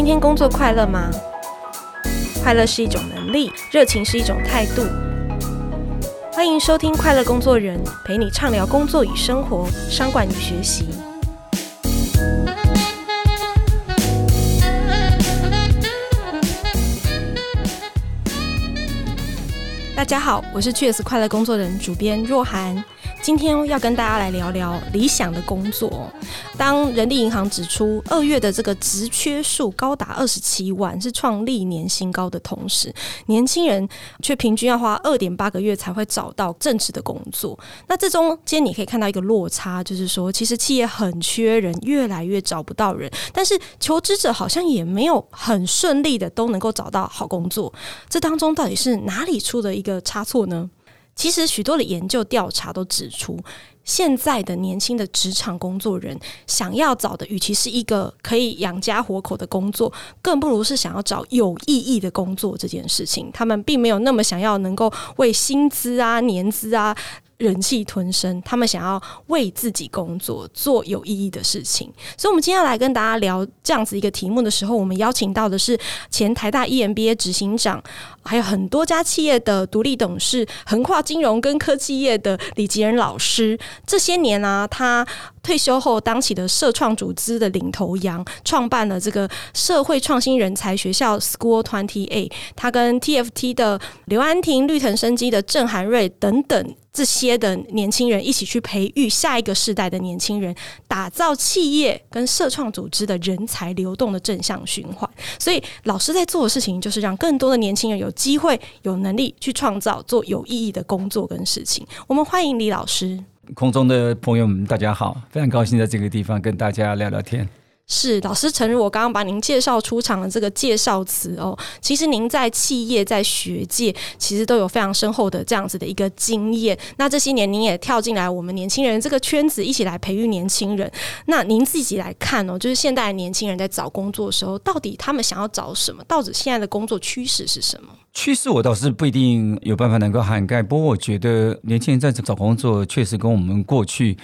今天工作快乐吗？快乐是一种能力，热情是一种态度。欢迎收听《快乐工作人》，陪你畅聊工作与生活、商管与学习。大家好，我是 Cheers 快乐工作人主编若涵。今天要跟大家来聊聊理想的工作。当人力银行指出二月的这个职缺数高达二十七万，是创历年新高的同时，年轻人却平均要花二点八个月才会找到正职的工作。那这中间你可以看到一个落差，就是说，其实企业很缺人，越来越找不到人，但是求职者好像也没有很顺利的都能够找到好工作。这当中到底是哪里出的一个差错呢？其实许多的研究调查都指出，现在的年轻的职场工作人想要找的，与其是一个可以养家活口的工作，更不如是想要找有意义的工作这件事情。他们并没有那么想要能够为薪资啊、年资啊。忍气吞声，他们想要为自己工作，做有意义的事情。所以，我们今天要来跟大家聊这样子一个题目的时候，我们邀请到的是前台大 EMBA 执行长，还有很多家企业的独立董事，横跨金融跟科技业的李吉仁老师。这些年呢、他退休后当起的社创组织的领头羊，创办了这个社会创新人才学校 School Twenty Eight。他跟 TFT 的刘安婷、绿藤生机的郑涵瑞等等。这些的年轻人一起去培育下一个世代的年轻人，打造企业跟社创组织的人才流动的正向循环。所以，老师在做的事情就是让更多的年轻人有机会、有能力去创造做有意义的工作跟事情。我们欢迎李老师。空中的朋友们，大家好，非常高兴在这个地方跟大家聊聊天。是老师，诚如我刚刚把您介绍出场的这个介绍词哦，其实您在企业、在学界，其实都有非常深厚的这样子的一个经验。那这些年，您也跳进来我们年轻人这个圈子，一起来培育年轻人。那您自己来看哦，就是现代年轻人在找工作的时候，到底他们想要找什么？到底现在的工作趋势是什么？趋势我倒是不一定有办法能够涵盖，不过我觉得年轻人在找工作，确实跟我们过去。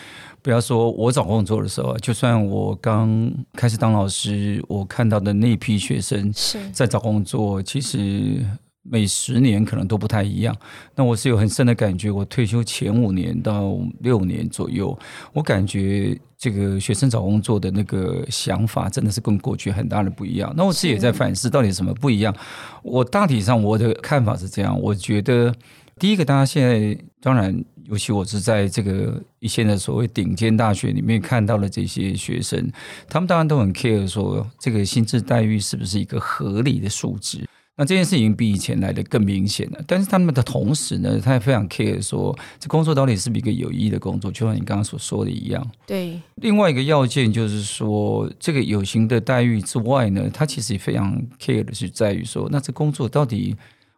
不要说我找工作的时候，就算我刚开始当老师，我看到的那批学生在找工作，其实每十年可能都不太一样。那我是有很深的感觉，我退休前五年到六年左右，我感觉这个学生找工作的那个想法真的是跟过去很大的不一样。那我自己也在反思，到底什么不一样？我大体上我的看法是这样，我觉得第一个，大家现在当然。尤其我是在这个一线的所谓顶尖大学里面看到的这些学生，他们当然都很 care 说这个薪资待遇是不是一个合理的数值。那这件事情比以前来的更明显了。但是他们的同时呢，他也非常 care 说这工作到底是不是一个有意义的工作，就像你刚刚所说的一样。对。另外一个要件就是说，这个有形的待遇之外呢，他其实也非常 care 的是在于说，那这工作到底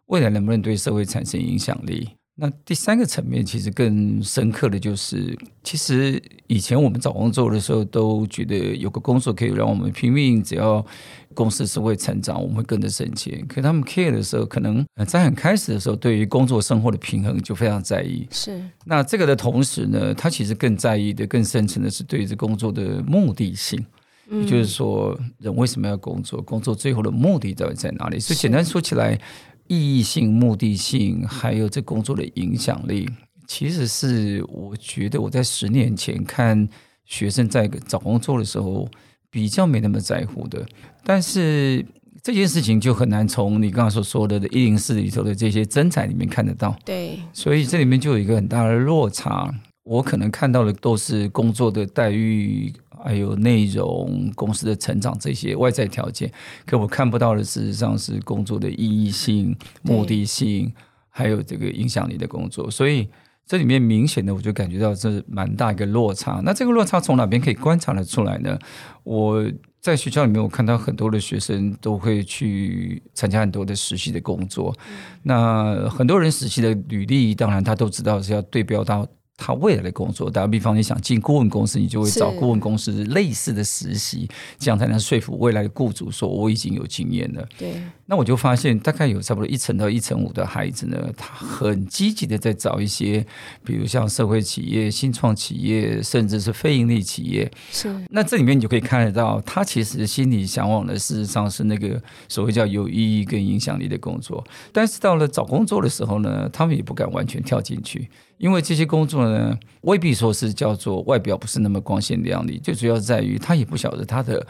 未来能不能对社会产生影响力？那第三个层面其实更深刻的就是，其实以前我们找工作的时候都觉得有个工作可以让我们拼命，只要公司是会成长，我们会跟着升迁。可他们 care 的时候，可能在很开始的时候，对于工作生活的平衡就非常在意。是。那这个的同时呢，他其实更在意的、更深层的是对于这工作的目的性。嗯。也就是说，人为什么要工作？工作最后的目的到底在哪里？所以简单说起来。意义性、目的性，还有这工作的影响力，其实是我觉得我在十年前看学生在找工作的时候比较没那么在乎的。但是这件事情就很难从你刚刚所说的“一零四”里头的这些真才里面看得到。对，所以这里面就有一个很大的落差。我可能看到的都是工作的待遇。还有内容、公司的成长这些外在条件，可我看不到的，事实上是工作的意义性、目的性，还有这个影响力的工作。所以这里面明显的，我就感觉到这是蛮大一个落差。那这个落差从哪边可以观察得出来呢？我在学校里面，我看到很多的学生都会去参加很多的实习的工作。那很多人实习的履历，当然他都知道是要对标到。他未来的工作。打个比方，你想进顾问公司，你就会找顾问公司类似的实习，这样才能说服未来的雇主说我已经有经验了。对。那我就发现，大概有差不多一成到一成五的孩子呢，他很积极的在找一些，比如像社会企业、新创企业，甚至是非盈利企业。是。那这里面你就可以看得到，他其实心里向往的，事实上是那个所谓叫有意义跟影响力的工作。但是到了找工作的时候呢，他们也不敢完全跳进去，因为这些工作呢，未必说是叫做外表不是那么光鲜亮丽，最主要在于他也不晓得他的。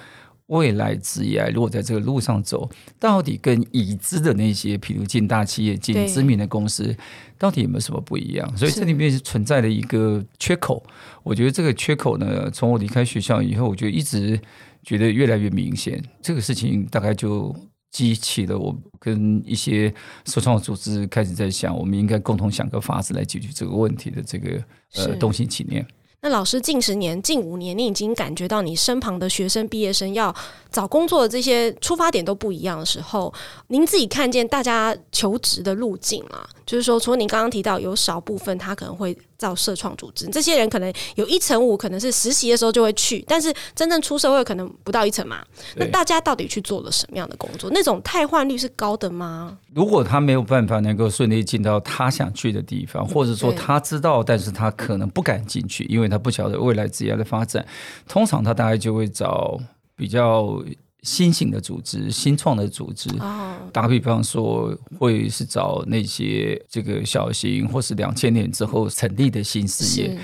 未来职业，如果在这个路上走，到底跟已知的那些，譬如进大企业、进知名的公司，到底有没有什么不一样？所以这里面是存在的一个缺口。我觉得这个缺口呢，从我离开学校以后，我就一直觉得越来越明显。这个事情大概就激起了我跟一些首创组织开始在想，我们应该共同想个法子来解决这个问题的这个呃动心起念。那老师近十年、近五年，你已经感觉到你身旁的学生、毕业生要找工作的这些出发点都不一样的时候，您自己看见大家求职的路径啊，就是说，除了您刚刚提到有少部分他可能会造社创组织，这些人可能有一成五可能是实习的时候就会去，但是真正出社会可能不到一成嘛。那大家到底去做了什么样的工作？那种汰换率是高的吗？如果他没有办法能够顺利进到他想去的地方，或者说他知道，但是他可能不敢进去，因为他不晓得未来职业的发展。通常他大概就会找比较新型的组织、新创的组织。哦，打个比方说，会是找那些这个小型或是两千年之后成立的新事业。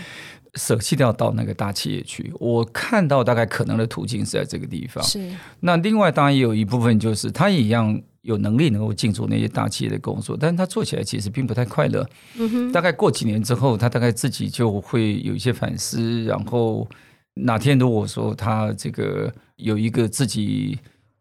舍弃掉到那个大企业去，我看到大概可能的途径是在这个地方。是。那另外当然也有一部分就是他也一样有能力能够进入那些大企业的工作，但是他做起来其实并不太快乐。嗯哼。大概过几年之后，他大概自己就会有一些反思，然后哪天如果说他这个有一个自己。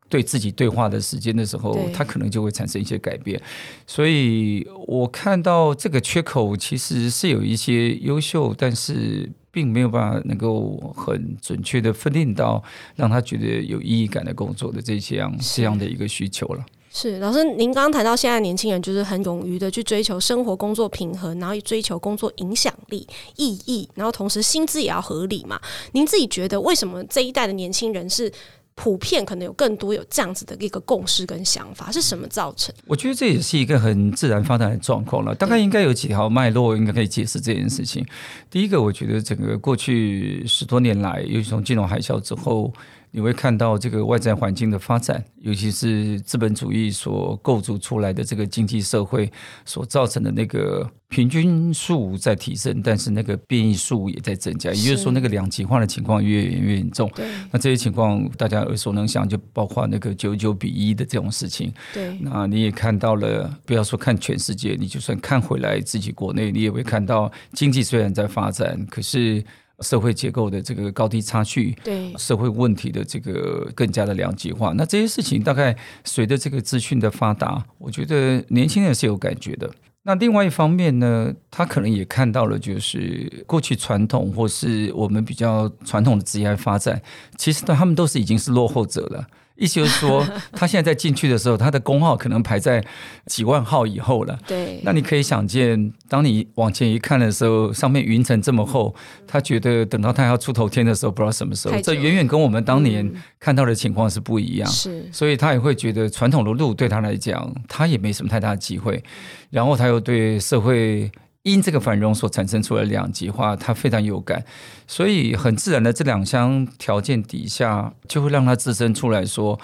对自己对话的时间的时候，他可能就会产生一些改变。所以我看到这个缺口其实是有一些优秀，但是并没有办法能够很准确的分定到让他觉得有意义感的工作的这些样这样的一个需求了。是老师，您刚刚谈到现在年轻人就是很勇于的去追求生活工作平衡，然后追求工作影响力、意义，然后同时薪资也要合理嘛？您自己觉得为什么这一代的年轻人是？普遍可能有更多有这样子的一个共识跟想法，是什么造成？我觉得这也是一个很自然发展的状况了。大概应该有几条脉络，应该可以解释这件事情。第一个，我觉得整个过去十多年来，尤其从金融海啸之后。你会看到这个外在环境的发展，尤其是资本主义所构筑出来的这个经济社会所造成的那个平均数在提升，但是那个变异数也在增加，也就是说那个两极化的情况越演越严重。那这些情况大家耳熟能详，就包括那个九九比一的这种事情。对，那你也看到了，不要说看全世界，你就算看回来自己国内，你也会看到经济虽然在发展，可是。社会结构的这个高低差距，对社会问题的这个更加的两极化，那这些事情大概随着这个资讯的发达，我觉得年轻人是有感觉的。那另外一方面呢，他可能也看到了，就是过去传统或是我们比较传统的职业发展，其实他们都是已经是落后者了。意思就是说，他现在在进去的时候，他的工号可能排在几万号以后了。对，那你可以想见，当你往前一看的时候，上面云层这么厚，他觉得等到他要出头天的时候，不知道什么时候。这远远跟我们当年看到的情况是不一样。是，所以他也会觉得传统的路对他来讲，他也没什么太大的机会。然后他又对社会。因这个繁荣所产生出来两极化，他非常有感，所以很自然的这两项条件底下，就会让他自身出来说，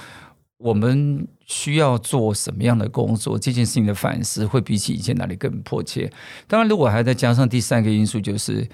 我们需要做什么样的工作，这件事情的反思会比起以前哪里更迫切。当然，如果还再加上第三个因素，就是。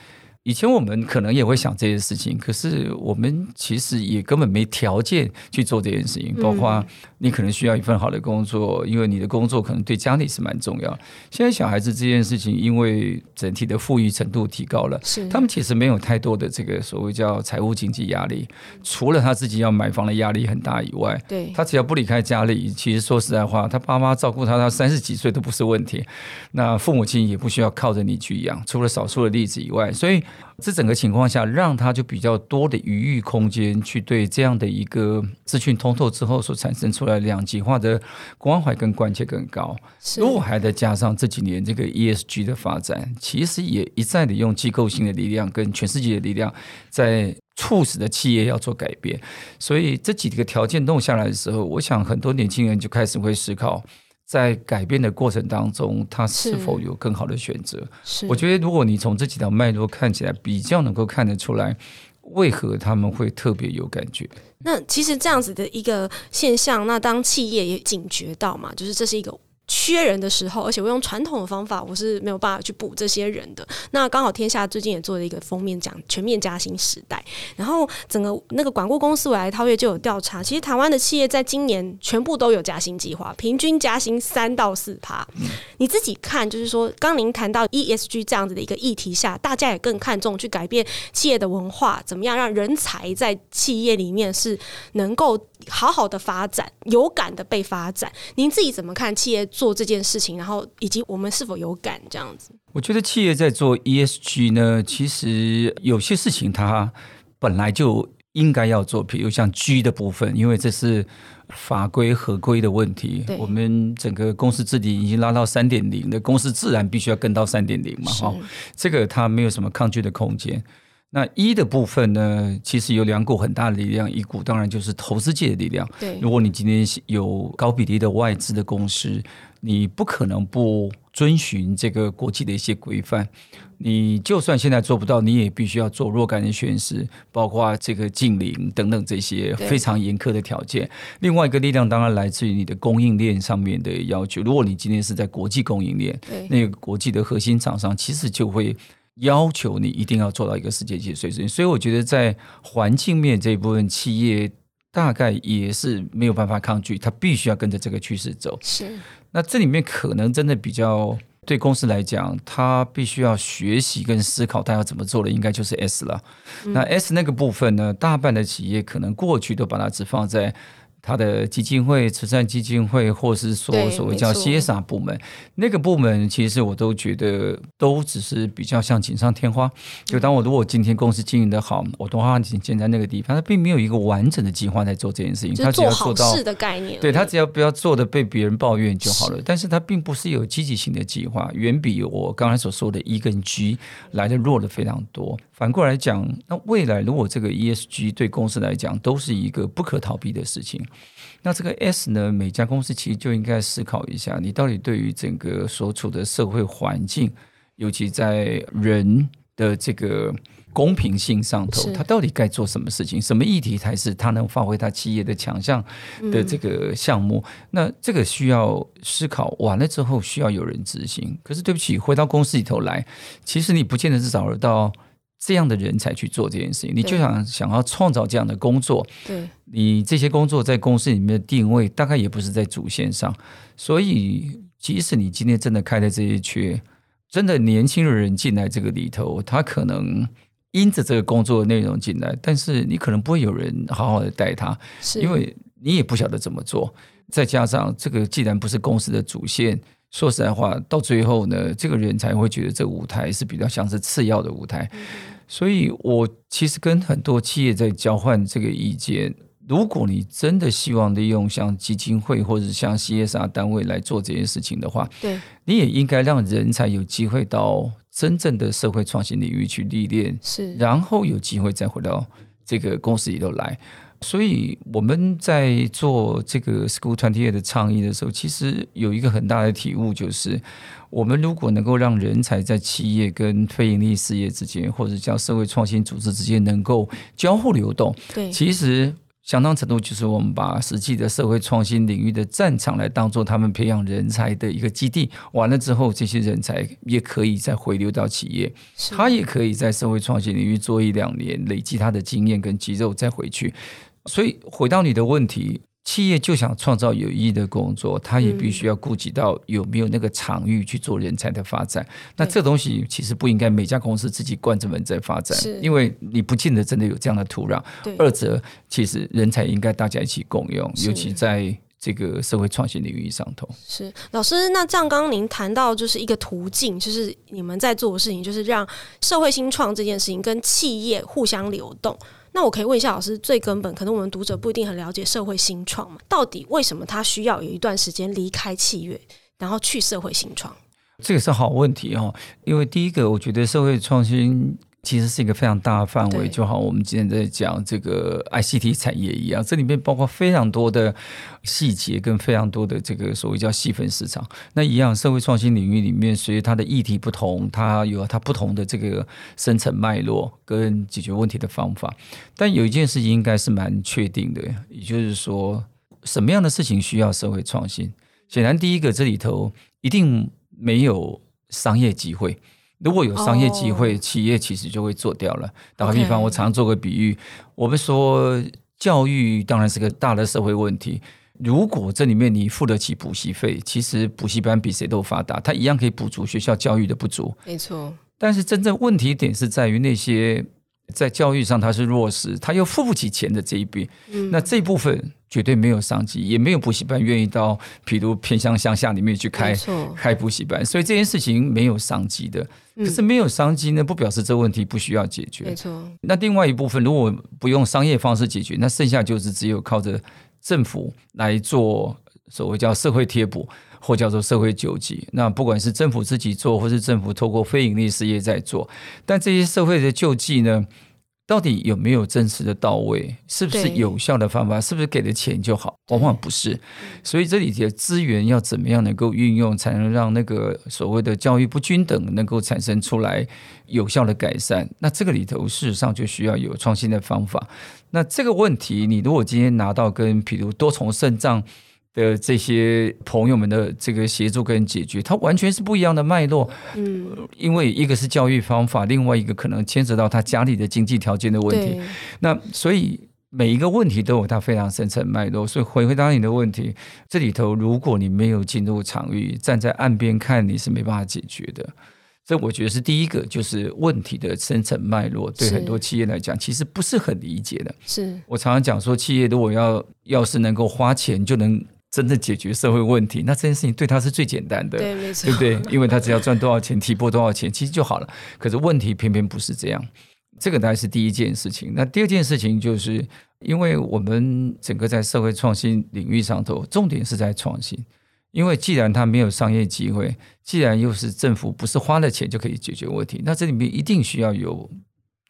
以前我们可能也会想这些事情，可是我们其实也根本没条件去做这件事情。包括你可能需要一份好的工作，因为你的工作可能对家里是蛮重要。现在小孩子这件事情，因为整体的富裕程度提高了，是他们其实没有太多的这个所谓叫财务经济压力，除了他自己要买房的压力很大以外，对，他只要不离开家里，其实说实在话，他爸妈照顾他到三十几岁都不是问题。那父母亲也不需要靠着你去养，除了少数的例子以外，所以。这整个情况下，让他就比较多的余裕空间去对这样的一个资讯通透之后所产生出来两极化的关怀跟关切更高。如果还再加上这几年这个 ESG 的发展，其实也一再的用机构性的力量跟全世界的力量，在促使的企业要做改变。所以这几个条件弄下来的时候，我想很多年轻人就开始会思考。在改变的过程当中，他是否有更好的选择？是，我觉得如果你从这几条脉络看起来，比较能够看得出来，为何他们会特别有感觉。那其实这样子的一个现象，那当企业也警觉到嘛，就是这是一个。缺人的时候，而且我用传统的方法，我是没有办法去补这些人的。那刚好天下最近也做了一个封面，讲全面加薪时代。然后整个那个管顾公司未来超越就有调查，其实台湾的企业在今年全部都有加薪计划，平均加薪三到四趴。你自己看，就是说，刚您谈到 ESG 这样子的一个议题下，大家也更看重去改变企业的文化，怎么样让人才在企业里面是能够好好的发展，有感的被发展。您自己怎么看企业做这件事情，然后以及我们是否有感这样子？我觉得企业在做 ESG 呢，其实有些事情它本来就应该要做，比如像 G 的部分，因为这是法规合规的问题。我们整个公司治理已经拉到三点零的公司，自然必须要跟到三点零嘛，哈，这个它没有什么抗拒的空间。那一的部分呢，其实有两股很大的力量，一股当然就是投资界的力量。对，如果你今天有高比例的外资的公司，你不可能不遵循这个国际的一些规范。你就算现在做不到，你也必须要做若干的宣誓，包括这个禁令等等这些非常严苛的条件。另外一个力量当然来自于你的供应链上面的要求。如果你今天是在国际供应链，那个国际的核心厂商其实就会。要求你一定要做到一个世界级水准，所以我觉得在环境面这一部分，企业大概也是没有办法抗拒，它必须要跟着这个趋势走。是，那这里面可能真的比较对公司来讲，它必须要学习跟思考，它要怎么做的，应该就是 S 了。嗯。那 S 那个部分呢，大半的企业可能过去都把它只放在。他的基金会、慈善基金会，或是说所谓叫 CSR 部门，那个部门其实我都觉得都只是比较像锦上添花。就当我如果今天公司经营的好，我多花点钱在那个地方，他并没有一个完整的计划在做这件事情。他只要做到事的概念，对他只要不要做的被别人抱怨就好了。但是他并不是有积极性的计划，远比我刚才所说的 E 跟 G 来的弱的非常多。反过来讲，那未来如果这个 ESG 对公司来讲都是一个不可逃避的事情。那这个 S 呢？每家公司其实就应该思考一下，你到底对于整个所处的社会环境，尤其在人的这个公平性上头，他到底该做什么事情？什么议题才是他能发挥他企业的强项的这个项目？嗯。那这个需要思考完了之后，需要有人执行。可是对不起，回到公司里头来，其实你不见得是找得到。这样的人才去做这件事情，你就想想要创造这样的工作，对，你这些工作在公司里面的定位大概也不是在主线上，所以即使你今天真的开了这些缺，真的年轻的人进来这个里头，他可能因着这个工作的内容进来，但是你可能不会有人好好的带他，是。因为你也不晓得怎么做，再加上这个既然不是公司的主线。说实在话，到最后呢，这个人才会觉得这个舞台是比较像是次要的舞台。嗯、所以我其实跟很多企业在交换这个意见。如果你真的希望利用像基金会或者像 CSR 单位来做这件事情的话，对，你也应该让人才有机会到真正的社会创新领域去历练，是，然后有机会再回到这个公司里头来。所以我们在做这个 School twenty 的倡议的时候，其实有一个很大的体悟，就是我们如果能够让人才在企业跟非盈利事业之间，或者叫社会创新组织之间能够交互流动，对，其实相当程度就是我们把实际的社会创新领域的战场来当做他们培养人才的一个基地。完了之后，这些人才也可以再回流到企业，他也可以在社会创新领域做一两年，累积他的经验跟肌肉，再回去。所以回到你的问题，企业就想创造有意义的工作，他也必须要顾及到有没有那个场域去做人才的发展。那这东西其实不应该每家公司自己关着门在发展，因为你不见得真的有这样的土壤。二者，其实人才应该大家一起共用，尤其在。这个社会创新领域上头。是老师，那这样刚刚您谈到就是一个途径，就是你们在做的事情，就是让社会新创这件事情跟企业互相流动。那我可以问一下老师，最根本，可能我们读者不一定很了解社会新创嘛？到底为什么他需要有一段时间离开契约，然后去社会新创？这个是好问题哦，因为第一个，我觉得社会创新其实是一个非常大的范围，就好我们今天在讲这个 ICT 产业一样，这里面包括非常多的细节跟非常多的这个所谓叫细分市场。那一样，社会创新领域里面，随着它的议题不同，它有它不同的这个生成脉络跟解决问题的方法。但有一件事情应该是蛮确定的，也就是说，什么样的事情需要社会创新？显然，第一个这里头一定。没有商业机会，如果有商业机会，oh. 企业其实就会做掉了。打个比方，我常做个比喻我们说教育当然是个大的社会问题。如果这里面你付得起补习费，其实补习班比谁都发达，它一样可以补足学校教育的不足。没错，但是真正问题点是在于那些。在教育上他是弱势，他又付不起钱的这一笔，嗯、那这一部分绝对没有商机，也没有补习班愿意到，譬如偏乡乡下里面去开开补习班，所以这件事情没有商机的。可是没有商机呢，不表示这问题不需要解决。没错。那另外一部分，如果不用商业方式解决，那剩下就是只有靠着政府来做所谓叫社会贴补。或叫做社会救济，那不管是政府自己做，或是政府透过非盈利事业在做，但这些社会的救济呢，到底有没有真实的到位？是不是有效的方法？是不是给的钱就好？往往不是。所以这里的资源要怎么样能够运用，才能让那个所谓的教育不均等能够产生出来有效的改善？那这个里头事实上就需要有创新的方法。那这个问题，你如果今天拿到跟譬如多重肾脏。的这些朋友们的这个协助跟解决，它完全是不一样的脉络。嗯，因为一个是教育方法，另外一个可能牵扯到他家里的经济条件的问题。那所以每一个问题都有它非常深层脉络。所以回回答你的问题，这里头如果你没有进入场域，站在岸边看，你是没办法解决的。这我觉得是第一个，就是问题的深层脉络，对很多企业来讲，其实不是很理解的。是我常常讲说，企业如果要要是能够花钱就能。真正解决社会问题，那这件事情对他是最简单的，对，没错，对不对？因为他只要赚多少钱，提拨多少钱，其实就好了。可是问题偏偏不是这样，这个大概是第一件事情。那第二件事情就是，因为我们整个在社会创新领域上头，重点是在创新。因为既然他没有商业机会，既然又是政府不是花了钱就可以解决问题，那这里面一定需要有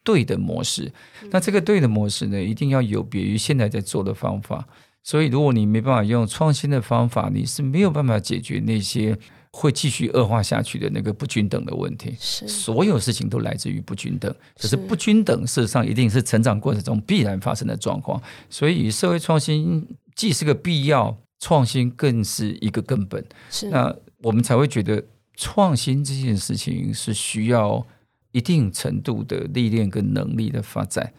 对的模式。那这个对的模式呢，一定要有别于现在在做的方法。所以，如果你没办法用创新的方法，你是没有办法解决那些会继续恶化下去的那个不均等的问题。是，所有事情都来自于不均等。可是不均等，事实上一定是成长过程中必然发生的状况。所以，社会创新既是个必要，创新更是一个根本。是，那我们才会觉得创新这件事情是需要一定程度的历练跟能力的发展。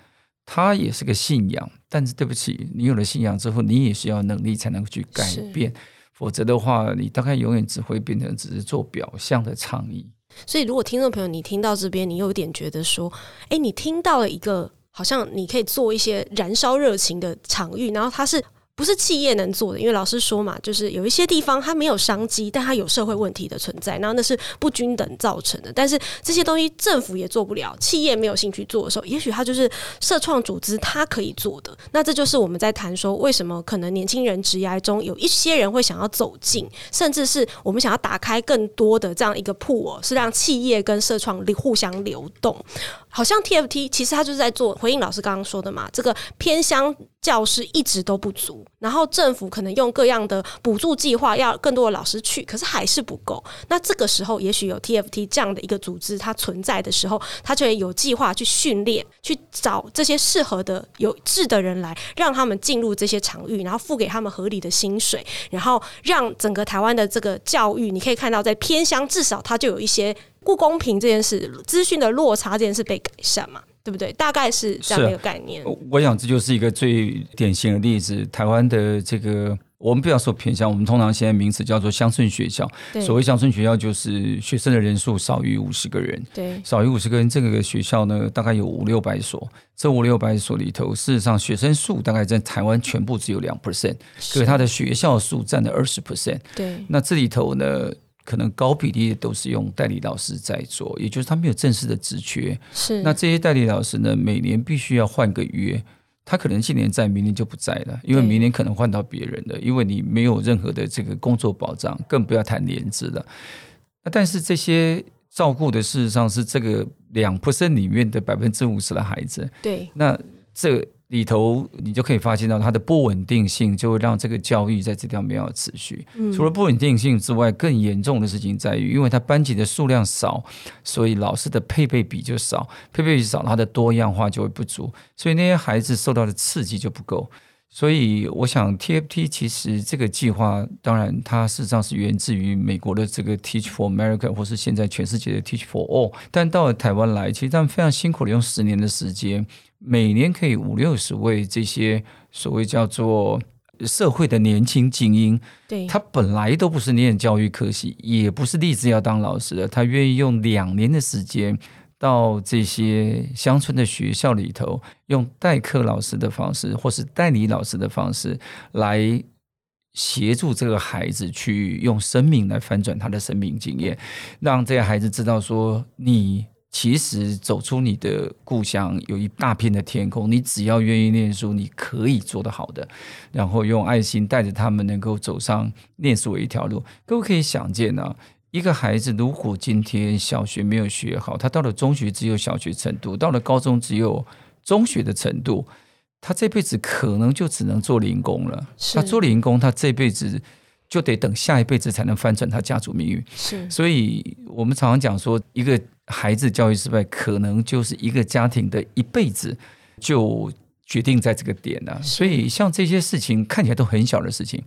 它也是个信仰，但是对不起，你有了信仰之后，你也需要能力才能去改变，否则的话，你大概永远只会变成只是做表象的倡议。所以，如果听众朋友你听到这边，你有点觉得说，哎，你听到了一个好像你可以做一些燃烧热情的场域，然后它是。不是企业能做的，因为老师说嘛，就是有一些地方它没有商机，但它有社会问题的存在，然后那是不均等造成的。但是这些东西政府也做不了，企业没有兴趣做的时候，也许它就是社创组织它可以做的。那这就是我们在谈说，为什么可能年轻人职涯中有一些人会想要走进，甚至是我们想要打开更多的这样一个 pool，是让企业跟社创互相流动。好像 TFT 其实它就是在做回应老师刚刚说的嘛，这个偏乡教师一直都不足，然后政府可能用各样的补助计划要更多的老师去，可是还是不够。那这个时候，也许有 TFT 这样的一个组织它存在的时候，它就会有计划去训练，去找这些适合的有志的人来，让他们进入这些场域，然后付给他们合理的薪水，然后让整个台湾的这个教育，你可以看到在偏乡至少它就有一些。不公平这件事，资讯的落差这件事被改善嘛？对不对？大概是这样的一个概念。我想这就是一个最典型的例子。台湾的这个我们不要说偏乡，我们通常现在名词叫做乡村学校。所谓乡村学校，就是学生的人数少于五十个人。对，少于五十个人，这个学校呢，大概有五六百所。这五六百所里头，事实上学生数大概在台湾全部只有两 percent，可是它的学校数占了二十 percent。对，那这里头呢，可能高比例都是用代理老师在做，也就是他没有正式的职缺。是，那这些代理老师呢，每年必须要换个约。他可能今年在，明年就不在了，因为明年可能换到别人了，因为你没有任何的这个工作保障，更不要谈年资了。那但是这些照顾的事实上是这个两 percent 里面的百分之五十的孩子。对，那这。里头你就可以发现到它的不稳定性，就会让这个教育在这条没有持续。除了不稳定性之外，更严重的事情在于，因为它班级的数量少，所以老师的配备比就少，配备比少，它的多样化就会不足，所以那些孩子受到的刺激就不够。所以我想，TFT 其实这个计划，当然它事实上是源自于美国的这个 Teach for America，或是现在全世界的 Teach for All，但到了台湾来，其实他们非常辛苦的用十年的时间。每年可以五六十位这些所谓叫做社会的年轻精英，对，他本来都不是念教育科系，也不是立志要当老师的，他愿意用两年的时间到这些乡村的学校里头，用代课老师的方式，或是代理老师的方式，来协助这个孩子去用生命来翻转他的生命经验，让这个孩子知道说你。其实走出你的故乡，有一大片的天空。你只要愿意念书，你可以做得好的。然后用爱心带着他们，能够走上念书的一条路。各位可以想见呢、啊，一个孩子如果今天小学没有学好，他到了中学只有小学程度，到了高中只有中学的程度，他这辈子可能就只能做零工了。他做零工，他这辈子。就得等下一辈子才能翻转他家族命运。是，所以我们常常讲说，一个孩子教育失败，可能就是一个家庭的一辈子就决定在这个点了。所以，像这些事情看起来都很小的事情，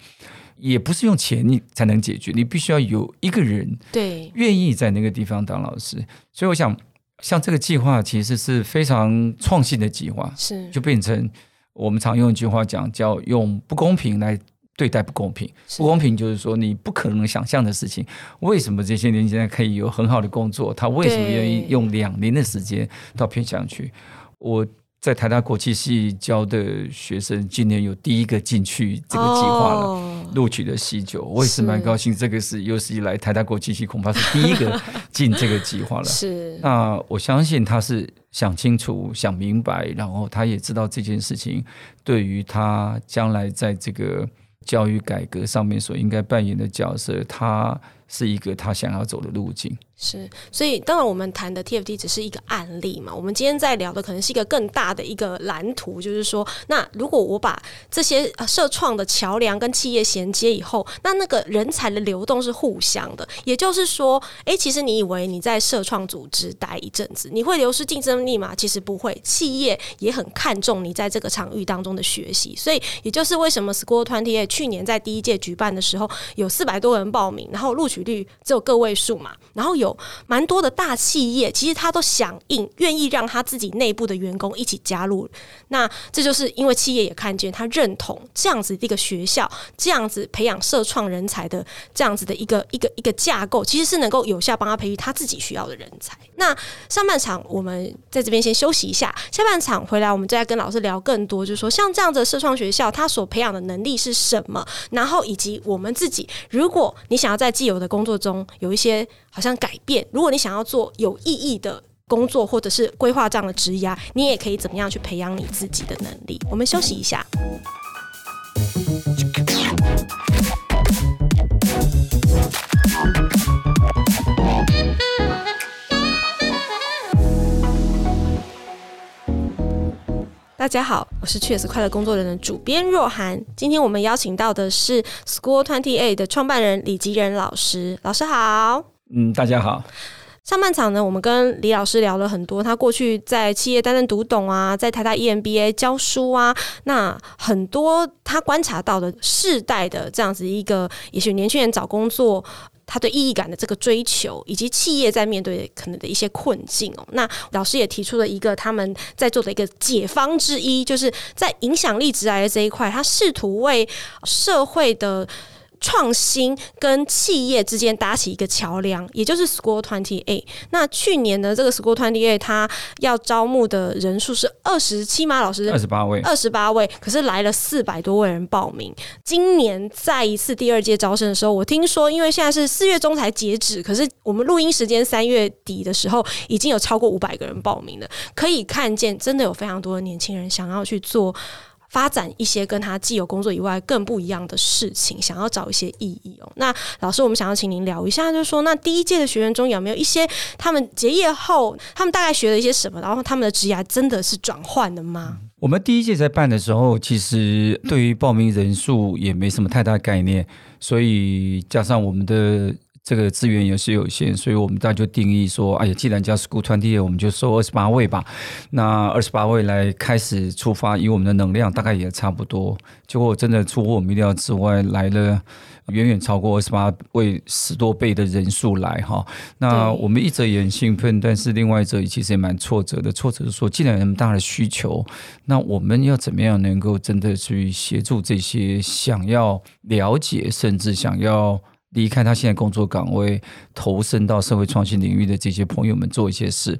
也不是用钱你才能解决，你必须要有一个人对愿意在那个地方当老师。所以，我想，像这个计划其实是非常创新的计划，是就变成我们常用一句话讲，叫用不公平来。对待不公平，不公平就是说你不可能想象的事情。为什么这些年轻人可以有很好的工作？他为什么愿意用两年的时间到偏乡去？我在台大国际系教的学生，今年有第一个进去这个计划了，哦、录取的喜酒，我也是蛮高兴。这个是有史以来台大国际系恐怕是第一个进这个计划了。是，那我相信他是想清楚、想明白，然后他也知道这件事情对于他将来在这个。教育改革上面所应该扮演的角色，他是一个他想要走的路径。是，所以当然我们谈的 TFT 只是一个案例嘛。我们今天在聊的可能是一个更大的一个蓝图，就是说，那如果我把这些社创的桥梁跟企业衔接以后，那那个人才的流动是互相的。也就是说，诶，其实你以为你在社创组织待一阵子，你会流失竞争力吗？其实不会，企业也很看重你在这个场域当中的学习。所以，也就是为什么 School28 去年在第一届举办的时候，有四百多人报名，然后录取率只有个位数嘛，然后有。蛮多的大企业，其实他都响应，愿意让他自己内部的员工一起加入。那这就是因为企业也看见他认同这样子的一个学校，这样子培养社创人才的这样子的一个一个一个架构，其实是能够有效帮他培育他自己需要的人才。那上半场我们在这边先休息一下，下半场回来我们再跟老师聊更多，就是说像这样的社创学校，他所培养的能力是什么？然后以及我们自己，如果你想要在既有的工作中有一些好像改变，如果你想要做有意义的工作，或者是规划这样的职涯，你也可以怎么样去培养你自己的能力？我们休息一下。大家好，我是 Cheers 快乐工作人的主编若涵。今天我们邀请到的是 School28 的创办人李吉仁老师。老师好。嗯，大家好。上半场呢，我们跟李老师聊了很多，他过去在企业担任读懂啊，在台大 EMBA 教书啊，那很多他观察到的世代的这样子一个，也许年轻人找工作他对意义感的这个追求，以及企业在面对可能的一些困境哦。那老师也提出了一个他们在做的一个解方之一，就是在影响力职涯的这一块，他试图为社会的。创新跟企业之间搭起一个桥梁，也就是 School Twenty Eight。那去年呢这个 School Twenty Eight，它要招募的人数是二十七吗？老师，二十八位，二十八位。可是来了四百多位人报名。今年再一次第二届招生的时候，我听说，因为现在是四月中才截止，可是我们录音时间三月底的时候，已经有超过五百个人报名了。可以看见，真的有非常多的年轻人想要去做。发展一些跟他既有工作以外更不一样的事情，想要找一些意义哦。那老师，我们想要请您聊一下，就是说，那第一届的学员中有没有一些他们结业后，他们大概学了一些什么，然后他们的职业真的是转换的吗？我们第一届在办的时候，其实对于报名人数也没什么太大概念，所以加上我们的。这个资源也是有限，所以我们大家就定义说，哎呀，既然叫 School Twenty，我们就收二十八位吧。那二十八位来开始出发，以我们的能量大概也差不多。结果真的出乎我们意料之外，来了远远超过二十八位十多倍的人数来哈。那我们一则也很兴奋，但是另外一则其实也蛮挫折的。挫折是说，既然有那么大的需求，那我们要怎么样能够真的去协助这些想要了解，甚至想要。离开他现在工作岗位，投身到社会创新领域的这些朋友们做一些事。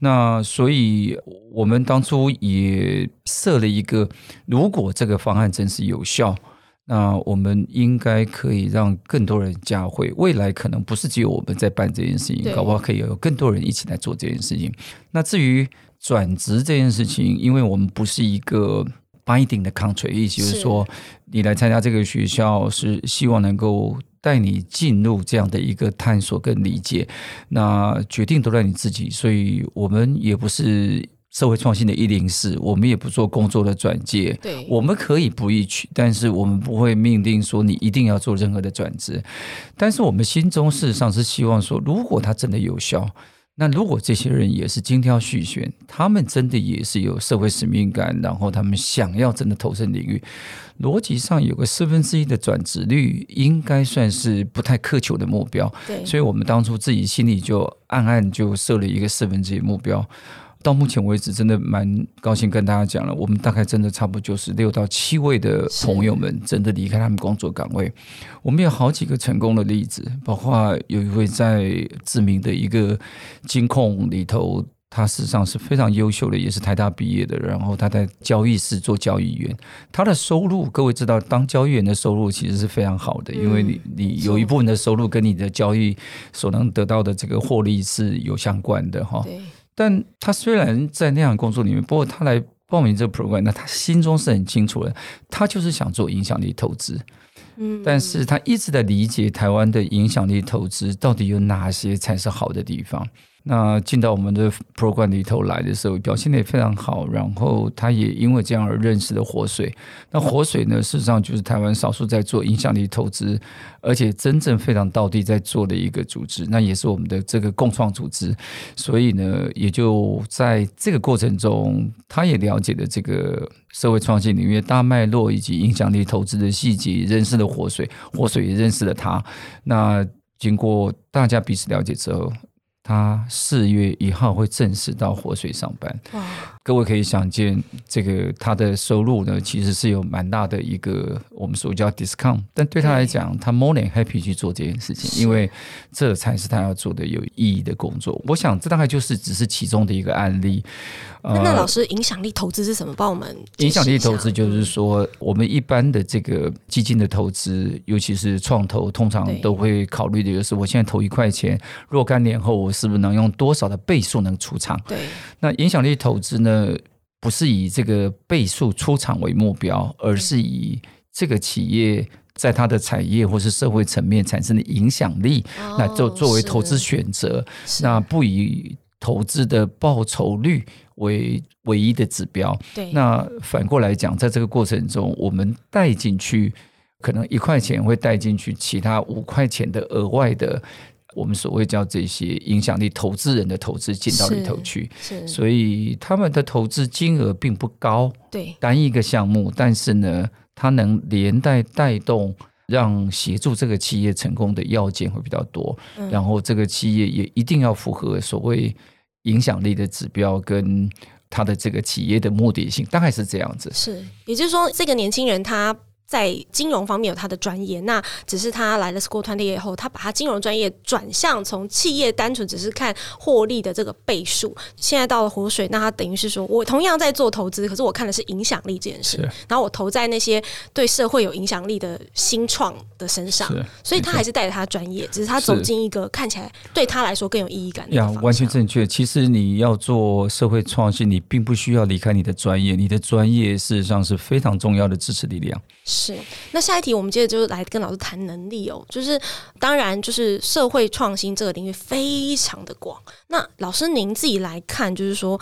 那所以，我们当初也设了一个，如果这个方案真是有效，那我们应该可以让更多人加会。未来可能不是只有我们在办这件事情，搞不好可以有更多人一起来做这件事情。那至于转职这件事情，因为我们不是一个 binding 的 contract，意思就是说，你来参加这个学校是希望能够。带你进入这样的一个探索跟理解，那决定都在你自己，所以我们也不是社会创新的一零四，我们也不做工作的转介，对，我们可以不易取，但是我们不会命令说你一定要做任何的转职，但是我们心中事实上是希望说，如果它真的有效。那如果这些人也是精挑细选，他们真的也是有社会使命感，然后他们想要真的投身领域，逻辑上有个四分之一的转职率，应该算是不太苛求的目标。对，所以我们当初自己心里就暗暗就设了一个四分之一目标。到目前为止，真的蛮高兴跟大家讲了，我们大概真的差不多就是六到七位的朋友们真的离开他们工作岗位。我们有好几个成功的例子，包括有一位在知名的一个金控里头，他事实上是非常优秀的，也是台大毕业的。然后他在交易室做交易员，他的收入，各位知道，当交易员的收入其实是非常好的，因为你你有一部分的收入跟你的交易所能得到的这个获利是有相关的哈。但他虽然在那样的工作里面，不过他来报名这个 program，那他心中是很清楚的，他就是想做影响力投资。嗯，但是他一直在理解台湾的影响力投资到底有哪些才是好的地方。那进到我们的 program 里头来的时候，表现得也非常好。然后他也因为这样而认识了活水。那活水呢，事实上就是台湾少数在做影响力投资，而且真正非常道地在做的一个组织。那也是我们的这个共创组织。所以呢，也就在这个过程中，他也了解了这个社会创新领域大脉络以及影响力投资的细节，认识了活水，活水也认识了他。那经过大家彼此了解之后，他四月一号会正式到活水上班。各位可以想见，这个他的收入呢，其实是有蛮大的一个我们所叫 discount，但对他来讲，他 more than happy 去做这件事情，因为这才是他要做的有意义的工作。我想，这大概就是只是其中的一个案例。那，那老师，影响力投资是什么？帮我们影响力投资就是说，我们一般的这个基金的投资，尤其是创投，通常都会考虑的就是，我现在投一块钱，若干年后我是不是能用多少的倍数能出场？对，那影响力投资呢？呃，不是以这个倍数出场为目标，而是以这个企业在它的产业或是社会层面产生的影响力，那作作为投资选择，那不以投资的报酬率为唯一的指标。对，那反过来讲，在这个过程中，我们带进去可能一块钱会带进去其他五块钱的额外的。我们所谓叫这些影响力投资人的投资进到里头去，所以他们的投资金额并不高，对，单一个项目，但是呢，它能连带带动让协助这个企业成功的要件会比较多，嗯、然后这个企业也一定要符合所谓影响力的指标跟它的这个企业的目的性，大概是这样子。是，也就是说，这个年轻人他。在金融方面有他的专业，那只是他来了 School 团队以后，他把他金融专业转向从企业单纯只是看获利的这个倍数，现在到了活水，那他等于是说我同样在做投资，可是我看的是影响力这件事，然后我投在那些对社会有影响力的新创的身上，所以他还是带着他的专业，只是他走进一个看起来对他来说更有意义感的呀，完全正确。其实你要做社会创新，你并不需要离开你的专业，你的专业事实上是非常重要的支持力量。是，是那下一题我们接着就是来跟老师谈能力哦。就是当然，就是社会创新这个领域非常的广。那老师您自己来看，就是说，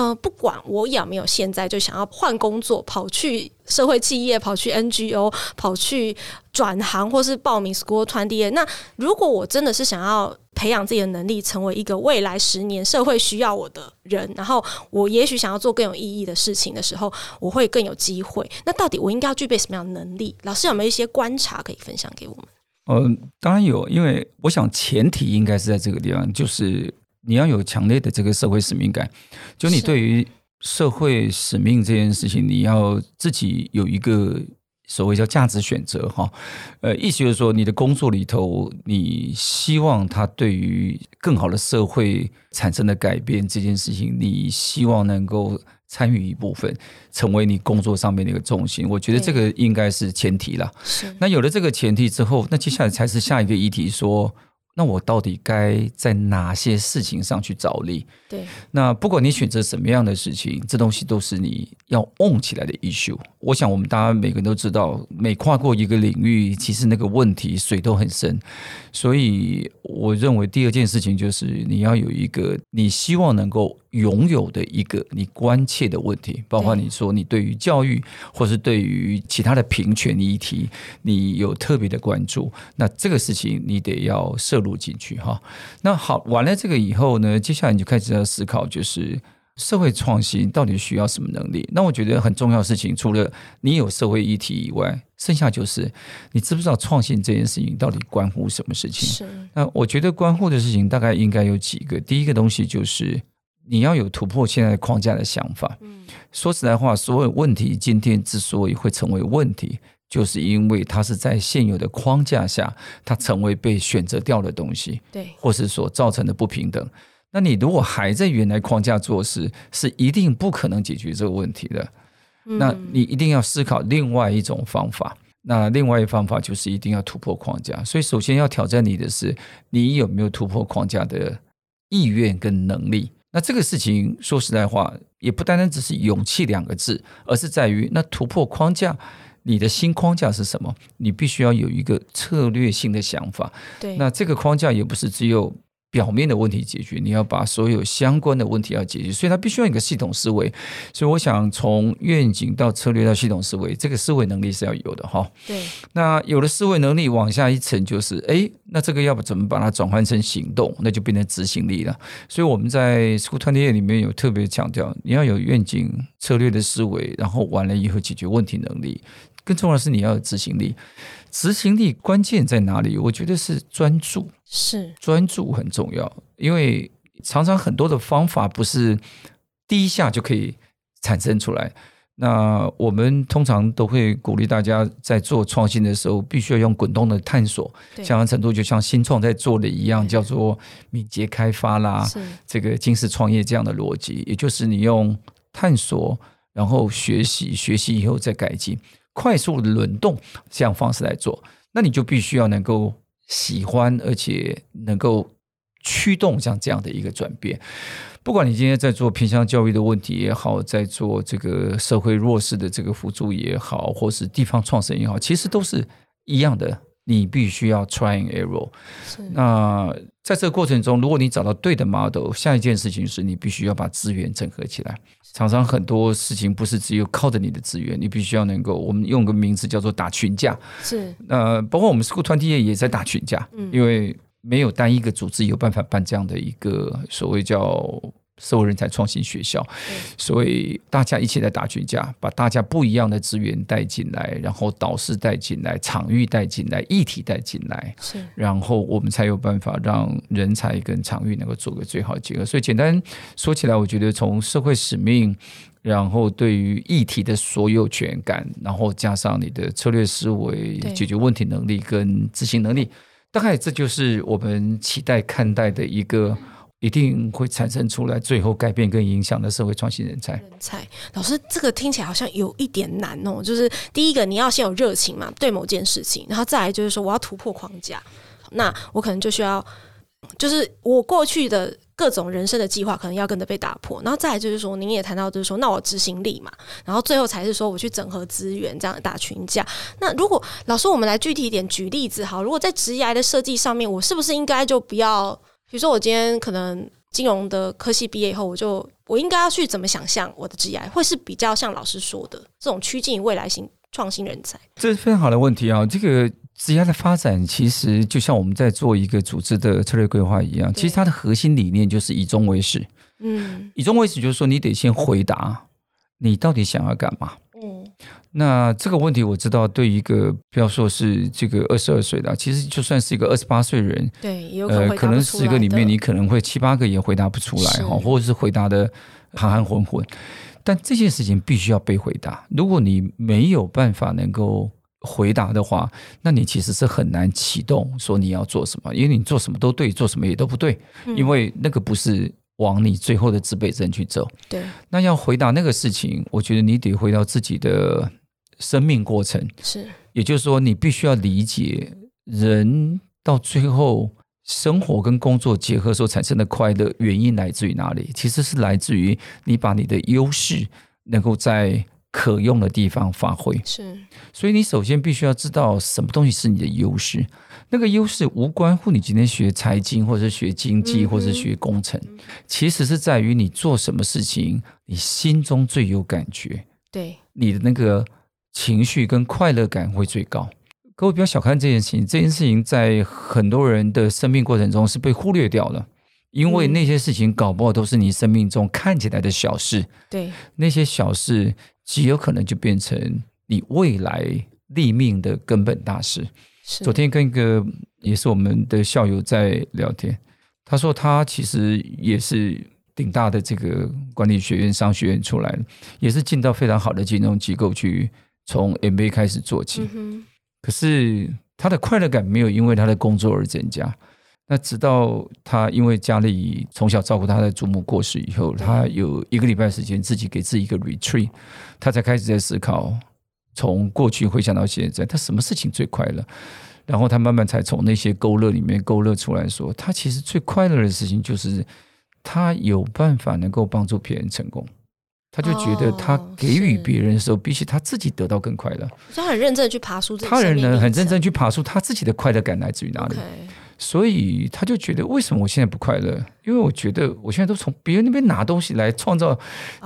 呃，不管我有没有现在就想要换工作，跑去社会企业，跑去 NGO，跑去转行，或是报名 School 20那如果我真的是想要。培养自己的能力，成为一个未来十年社会需要我的人，然后我也许想要做更有意义的事情的时候，我会更有机会。那到底我应该要具备什么样的能力？老师有没有一些观察可以分享给我们？嗯，当然有，因为我想前提应该是在这个地方，就是你要有强烈的这个社会使命感，就你对于社会使命这件事情，你要自己有一个。所谓叫价值选择哈，呃，意思就是说，你的工作里头，你希望它对于更好的社会产生的改变这件事情，你希望能够参与一部分，成为你工作上面的一个重心。我觉得这个应该是前提了。是。那有了这个前提之后，那接下来才是下一个议题说。那我到底该在哪些事情上去着力？对，那不管你选择什么样的事情，这东西都是你要 own 起来的 issue。我想我们大家每个人都知道，每跨过一个领域，其实那个问题水都很深。所以我认为第二件事情就是你要有一个你希望能够拥有的一个你关切的问题，包括你说你对于教育，或是对于其他的平权议题，你有特别的关注，那这个事情你得要设。录进去哈，那好，完了这个以后呢，接下来你就开始要思考，就是社会创新到底需要什么能力？那我觉得很重要的事情，除了你有社会议题以外，剩下就是你知不知道创新这件事情到底关乎什么事情？是。那我觉得关乎的事情大概应该有几个。第一个东西就是你要有突破现在框架的想法。嗯，说实在话，所有问题今天之所以会成为问题。就是因为它是在现有的框架下，它成为被选择掉的东西，对，或是所造成的不平等。那你如果还在原来框架做事，是一定不可能解决这个问题的。那你一定要思考另外一种方法。那另外一方法就是一定要突破框架。所以首先要挑战你的是，你有没有突破框架的意愿跟能力？那这个事情说实在话，也不单单只是勇气两个字，而是在于那突破框架。你的新框架是什么？你必须要有一个策略性的想法。对，那这个框架也不是只有表面的问题解决，你要把所有相关的问题要解决，所以它必须要有一个系统思维。所以我想从愿景到策略到系统思维，这个思维能力是要有的哈。对，那有了思维能力，往下一层就是，哎，那这个要不怎么把它转换成行动？那就变成执行力了。所以我们在 School Twenty 里面有特别强调，你要有愿景、策略的思维，然后完了以后解决问题能力。更重要的是，你要有执行力。执行力关键在哪里？我觉得是专注，是专注很重要。因为常常很多的方法不是第一下就可以产生出来。那我们通常都会鼓励大家在做创新的时候，必须要用滚动的探索，相当程度就像新创在做的一样，叫做敏捷开发啦，这个金石创业这样的逻辑，也就是你用探索，然后学习，学习以后再改进。快速的轮动这样方式来做，那你就必须要能够喜欢，而且能够驱动像这样的一个转变。不管你今天在做偏乡教育的问题也好，在做这个社会弱势的这个辅助也好，或是地方创生也好，其实都是一样的。你必须要 try and error。那在这个过程中，如果你找到对的 model，下一件事情是你必须要把资源整合起来。常常很多事情不是只有靠着你的资源，你必须要能够，我们用个名字叫做打群架。是，呃，包括我们 School 团体也在打群架，嗯，因为没有单一个组织有办法办这样的一个所谓叫社会人才创新学校，所以大家一起来打群架，把大家不一样的资源带进来，然后导师带进来，场域带进来，议题带进来，是，然后我们才有办法让人才跟场域能够做个最好的结合。所以简单说起来，我觉得从社会使命，然后对于议题的所有权感，然后加上你的策略思维、解决问题能力跟执行能力，大概这就是我们期待看待的一个。一定会产生出来，最后改变跟影响的社会创新人才。人才老师，这个听起来好像有一点难哦。就是第一个，你要先有热情嘛，对某件事情，然后再来就是说，我要突破框架。那我可能就需要，就是我过去的各种人生的计划，可能要跟着被打破。然后再来就是说，您也谈到，就是说，那我执行力嘛。然后最后才是说，我去整合资源，这样打群架。那如果老师，我们来具体一点举例子，好，如果在职涯的设计上面，我是不是应该就不要？比如说，我今天可能金融的科系毕业以后，我就我应该要去怎么想象我的职业，会是比较像老师说的这种趋近于未来型创新人才？这是非常好的问题啊！这个职业的发展，其实就像我们在做一个组织的策略规划一样，其实它的核心理念就是以终为始。嗯，以终为始就是说，你得先回答你到底想要干嘛。嗯。那这个问题我知道，对一个不要说是这个二十二岁的，其实就算是一个二十八岁人，对，有可能，呃，可能十个里面你可能会七八个也回答不出来哈，或者是回答的含含混混。但这件事情必须要被回答。如果你没有办法能够回答的话，那你其实是很难启动说你要做什么，因为你做什么都对，做什么也都不对，因为那个不是。往你最后的自卑症去走。对，那要回答那个事情，我觉得你得回到自己的生命过程。是，也就是说，你必须要理解人到最后生活跟工作结合所产生的快乐原因来自于哪里？其实是来自于你把你的优势能够在可用的地方发挥。是，所以你首先必须要知道什么东西是你的优势。那个优势无关乎你今天学财经，或者是学经济，或者是学工程，其实是在于你做什么事情，你心中最有感觉，对，你的那个情绪跟快乐感会最高。各位不要小看这件事情，这件事情在很多人的生命过程中是被忽略掉的，因为那些事情搞不好都是你生命中看起来的小事，对，那些小事极有可能就变成你未来立命的根本大事。昨天跟一个也是我们的校友在聊天，他说他其实也是顶大的这个管理学院商学院出来的，也是进到非常好的金融机构去，从 MBA 开始做起。可是他的快乐感没有因为他的工作而增加。那直到他因为家里从小照顾他的祖母过世以后，他有一个礼拜时间自己给自己一个 retreat，他才开始在思考。从过去回想到现在，他什么事情最快乐？然后他慢慢才从那些勾勒里面勾勒出来说，他其实最快乐的事情就是他有办法能够帮助别人成功。他就觉得他给予别人的时候，比起他自己得到更快乐。他很认真的去爬树，他人呢很认真去爬树，他自己的快乐感来自于哪里？所以他就觉得，为什么我现在不快乐？因为我觉得我现在都从别人那边拿东西来创造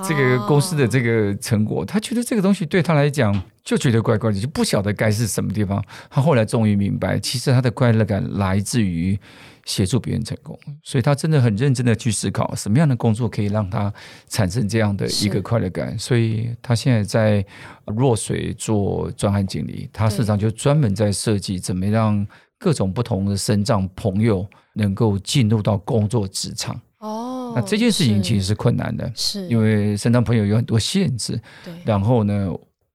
这个公司的这个成果。他觉得这个东西对他来讲就觉得怪怪的，就不晓得该是什么地方。他后来终于明白，其实他的快乐感来自于协助别人成功。所以他真的很认真的去思考，什么样的工作可以让他产生这样的一个快乐感。所以他现在在若水做专案经理，他市场就专门在设计怎么让。各种不同的身障朋友能够进入到工作职场哦，那这件事情其实是困难的，是因为身障朋友有很多限制。对，然后呢，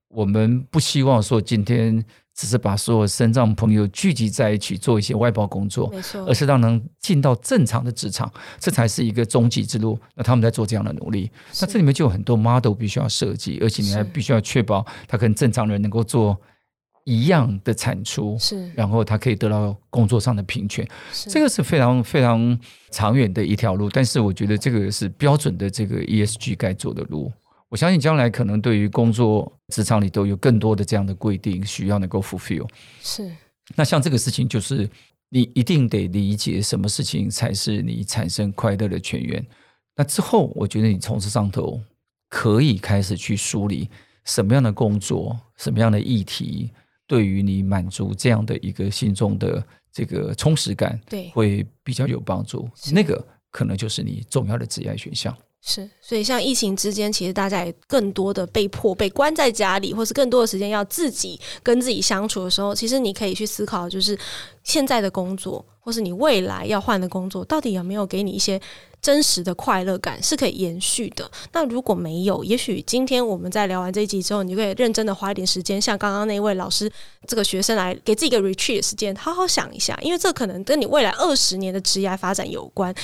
我们不希望说今天只是把所有身障朋友聚集在一起做一些外包工作，没错，而是让能进到正常的职场，这才是一个终极之路。那他们在做这样的努力，那这里面就有很多 model 必须要设计，而且你还必须要确保他跟正常人能够做。一样的产出是，然后他可以得到工作上的平权，这个是非常非常长远的一条路。但是我觉得这个是标准的这个 ESG 该走的路。我相信将来可能对于工作职场里都有更多的这样的规定需要能够 fulfill。是，那像这个事情就是你一定得理解什么事情才是你产生快乐的泉源。那之后，我觉得你从这上头可以开始去梳理什么样的工作，什么样的议题。对于你满足这样的一个心中的这个充实感，对，会比较有帮助。那个可能就是你重要的职业选项。是，所以像疫情之间，其实大家也更多的被迫被关在家里，或是更多的时间要自己跟自己相处的时候，其实你可以去思考，就是现在的工作，或是你未来要换的工作，到底有没有给你一些真实的快乐感，是可以延续的。那如果没有，也许今天我们在聊完这一集之后，你就可以认真的花一点时间，像刚刚那位老师这个学生来给自己一个 retreat 时间，好好想一下，因为这可能跟你未来二十年的职业发展有关。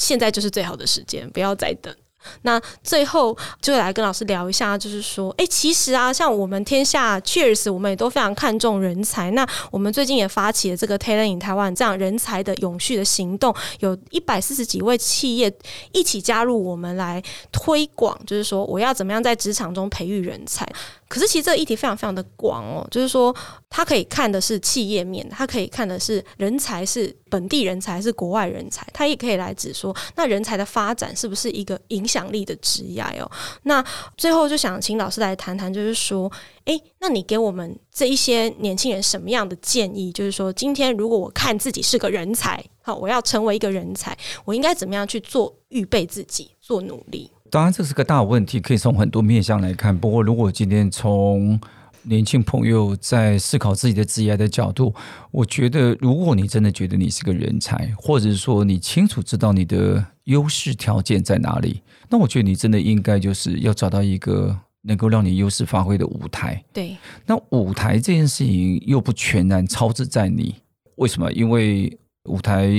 现在就是最好的时间，不要再等。那最后就来跟老师聊一下，就是说，哎，其实啊，像我们天下 Cheers，我们也都非常看重人才。那我们最近也发起了这个 Talent in Taiwan 这样人才的永续的行动，有一百四十几位企业一起加入我们来推广，就是说我要怎么样在职场中培育人才。可是其实这个议题非常非常的广哦，就是说他可以看的是企业面，他可以看的是人才是本地人才还是国外人才，他也可以来指说那人才的发展是不是一个影影响力的职业哦。那最后就想请老师来谈谈，就是说，诶，那你给我们这一些年轻人什么样的建议？就是说，今天如果我看自己是个人才，好，我要成为一个人才，我应该怎么样去做预备自己，做努力？当然，这是个大问题，可以从很多面向来看。不过，如果今天从年轻朋友在思考自己的职业的角度，我觉得，如果你真的觉得你是个人才，或者是说你清楚知道你的优势条件在哪里，那我觉得你真的应该就是要找到一个能够让你优势发挥的舞台。对，那舞台这件事情又不全然操之在你。为什么？因为舞台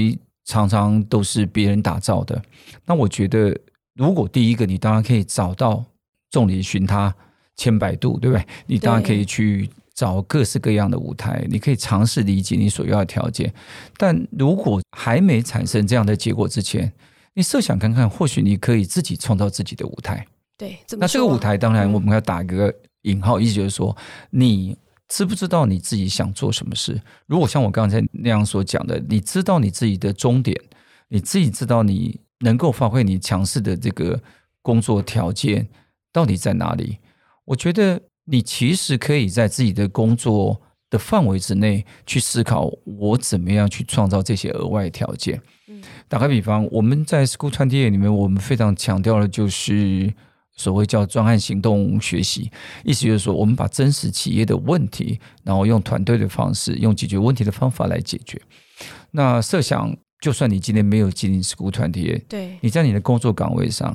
常常都是别人打造的。那我觉得。如果第一个，你当然可以找到众里寻他千百度，对不对？你当然可以去找各式各样的舞台，你可以尝试理解你所要的条件。但如果还没产生这样的结果之前，你设想看看，或许你可以自己创造自己的舞台。对，那这个舞台当然我们要打一个引号，意思就是说，你知不知道你自己想做什么事？如果像我刚才那样所讲的，你知道你自己的终点，你自己知道你。能够发挥你强势的这个工作条件到底在哪里？我觉得你其实可以在自己的工作的范围之内去思考，我怎么样去创造这些额外条件。打个比方，我们在 School28 里面，我们非常强调的就是所谓叫专案行动学习，意思就是说，我们把真实企业的问题，然后用团队的方式，用解决问题的方法来解决。那设想。就算你今天没有进 School28，对，你在你的工作岗位上，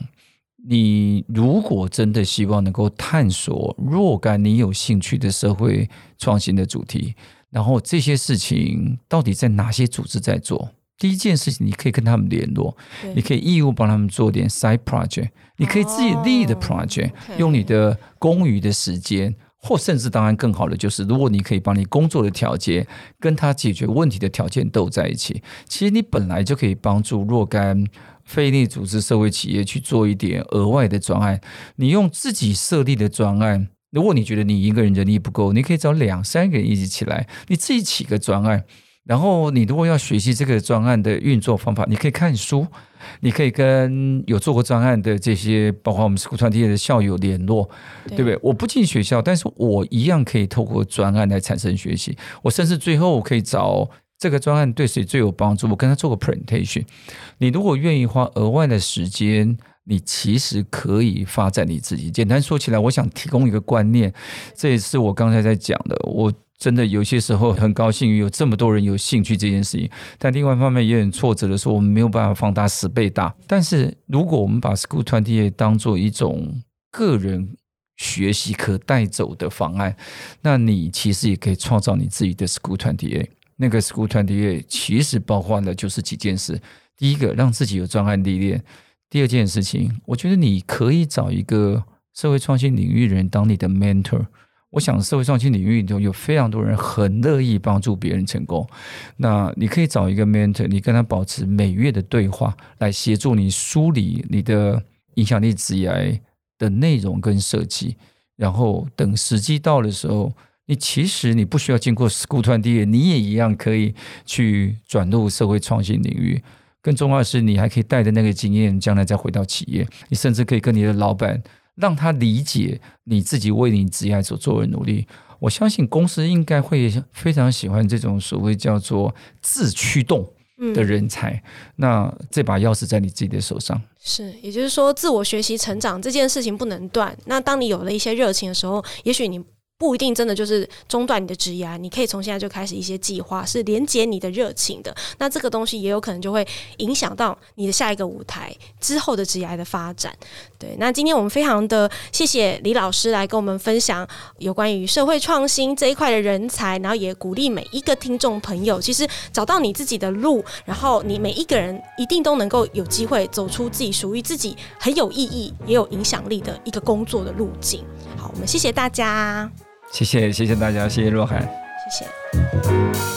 你如果真的希望能够探索若干你有兴趣的社会创新的主题，然后这些事情到底在哪些组织在做？第一件事情，你可以跟他们联络，你可以义务帮他们做点 side project，你可以自己 lead project，哦，用你的公余的时间。或甚至当然更好的就是，如果你可以把你工作的条件跟他解决问题的条件都在一起，其实你本来就可以帮助若干非利组织、社会企业去做一点额外的专案。你用自己设立的专案，如果你觉得你一个人人力不够，你可以找两三个人一起起来，你自己起个专案。然后你如果要学习这个专案的运作方法，你可以看书，你可以跟有做过专案的这些，包括我们 School28 的校友联络，对，对不对？我不进学校，但是我一样可以透过专案来产生学习。我甚至最后我可以找这个专案对谁最有帮助，我跟他做个 presentation。你如果愿意花额外的时间，你其实可以发展你自己。简单说起来，我想提供一个观念，这也是我刚才在讲的，我。真的有些时候很高兴有这么多人有兴趣这件事情，但另外一方面也很挫折的说，我们没有办法放大十倍大。但是如果我们把 School28 当做一种个人学习可带走的方案，那你其实也可以创造你自己的 School Twenty A。那个 School Twenty Eight 其实包括的就是几件事：第一个，让自己有专案历练；第二件事情，我觉得你可以找一个社会创新领域人当你的 mentor。我想，社会创新领域中有非常多人很乐意帮助别人成功。那你可以找一个 mentor，你跟他保持每月的对话，来协助你梳理你的影响力职业的内容跟设计。然后等时机到的时候，你其实你不需要经过 School28，你也一样可以去转入社会创新领域。更重要的是，你还可以带着那个经验，将来再回到企业。你甚至可以跟你的老板。让他理解你自己为你职业所做的努力，我相信公司应该会非常喜欢这种所谓叫做自驱动，的人才，嗯、那这把钥匙在你自己的手上。是，也就是说，自我学习成长这件事情不能断。那当你有了一些热情的时候，也许你。不一定真的就是中断你的职业，你可以从现在就开始一些计划，是连接你的热情的。那这个东西也有可能就会影响到你的下一个舞台之后的职业的发展。对，那今天我们非常的谢谢李老师来跟我们分享有关于社会创新这一块的人才，然后也鼓励每一个听众朋友，其实找到你自己的路，然后你每一个人一定都能够有机会走出自己属于自己很有意义也有影响力的一个工作的路径。好，我们谢谢大家。谢谢谢谢大家，谢谢若涵，谢谢。